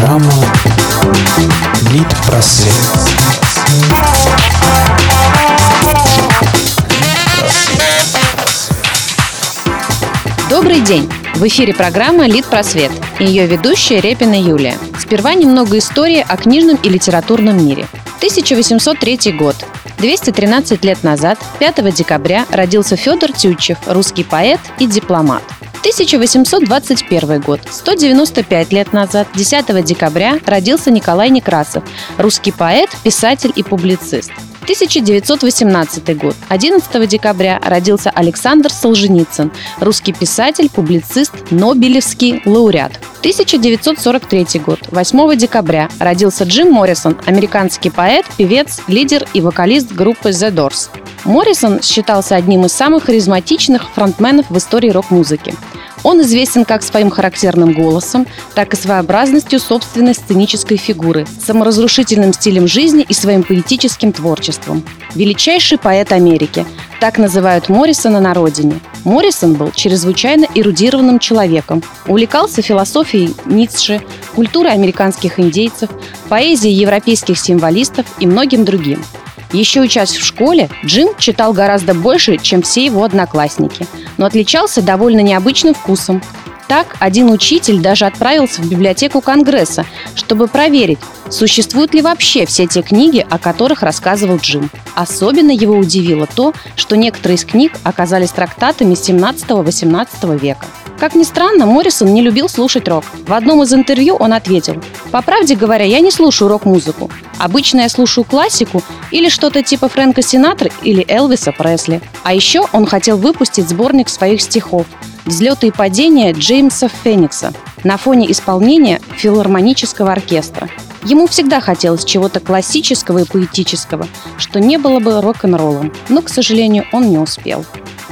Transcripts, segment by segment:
Программа Лид-просвет. Добрый день! В эфире программа «Лид Просвет» и ее ведущая Репина Юлия. Сперва немного истории о книжном и литературном мире. 1803 год. 213 лет назад, 5 декабря, родился Федор Тютчев, русский поэт и дипломат. 1821 год. 195 лет назад, 10 декабря, родился Николай Некрасов, русский поэт, писатель и публицист. 1918 год. 11 декабря родился Александр Солженицын, русский писатель, публицист, Нобелевский лауреат. 1943 год. 8 декабря родился Джим Моррисон, американский поэт, певец, лидер и вокалист группы The Doors. Моррисон считался одним из самых харизматичных фронтменов в истории рок-музыки. Он известен как своим характерным голосом, так и своеобразностью собственной сценической фигуры, саморазрушительным стилем жизни и своим поэтическим творчеством. Величайший поэт Америки. Так называют Моррисона на родине. Моррисон был чрезвычайно эрудированным человеком, увлекался философией Ницше, культурой американских индейцев, поэзией европейских символистов и многим другим. Еще учась в школе, Джим читал гораздо больше, чем все его одноклассники, но отличался довольно необычным вкусом. Так, один учитель даже отправился в библиотеку Конгресса, чтобы проверить, существуют ли вообще все те книги, о которых рассказывал Джим. Особенно его удивило то, что некоторые из книг оказались трактатами 17-18 века. Как ни странно, Моррисон не любил слушать рок. В одном из интервью он ответил, «По правде говоря, я не слушаю рок-музыку. Обычно я слушаю классику или что-то типа Фрэнка Синатры или Элвиса Пресли. А еще он хотел выпустить сборник своих стихов «Взлеты и падения Джеймса Феникса» на фоне исполнения филармонического оркестра. Ему всегда хотелось чего-то классического и поэтического, что не было бы рок-н-роллом, но, к сожалению, он не успел.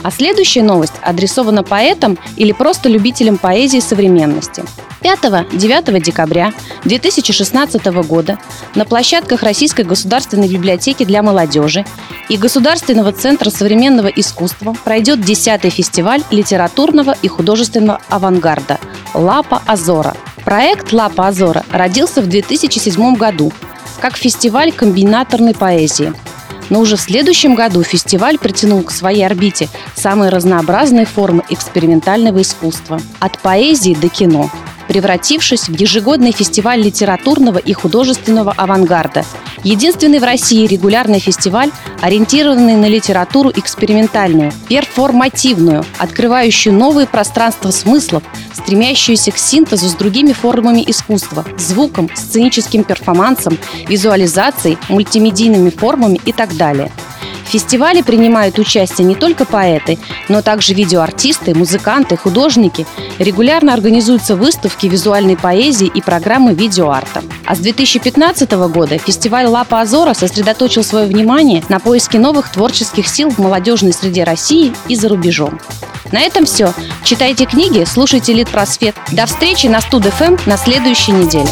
А следующая новость адресована поэтам или просто любителям поэзии современности. 5-9 декабря 2016 года на площадках Российской государственной библиотеки для молодежи и Государственного центра современного искусства пройдет 10-й фестиваль литературного и художественного авангарда «Лапа Азора». Проект «Лапа Азора» родился в 2007 году как фестиваль комбинаторной поэзии – но уже в следующем году фестиваль притянул к своей орбите самые разнообразные формы экспериментального искусства. От поэзии до кино превратившись в ежегодный фестиваль литературного и художественного авангарда. Единственный в России регулярный фестиваль, ориентированный на литературу экспериментальную, перформативную, открывающую новые пространства смыслов, стремящуюся к синтезу с другими формами искусства, звуком, сценическим перформансом, визуализацией, мультимедийными формами и так далее – в фестивале принимают участие не только поэты, но также видеоартисты, музыканты, художники. Регулярно организуются выставки визуальной поэзии и программы видеоарта. А с 2015 года фестиваль «Лапа Азора» сосредоточил свое внимание на поиске новых творческих сил в молодежной среде России и за рубежом. На этом все. Читайте книги, слушайте Лид. До встречи на Студ ФМ на следующей неделе.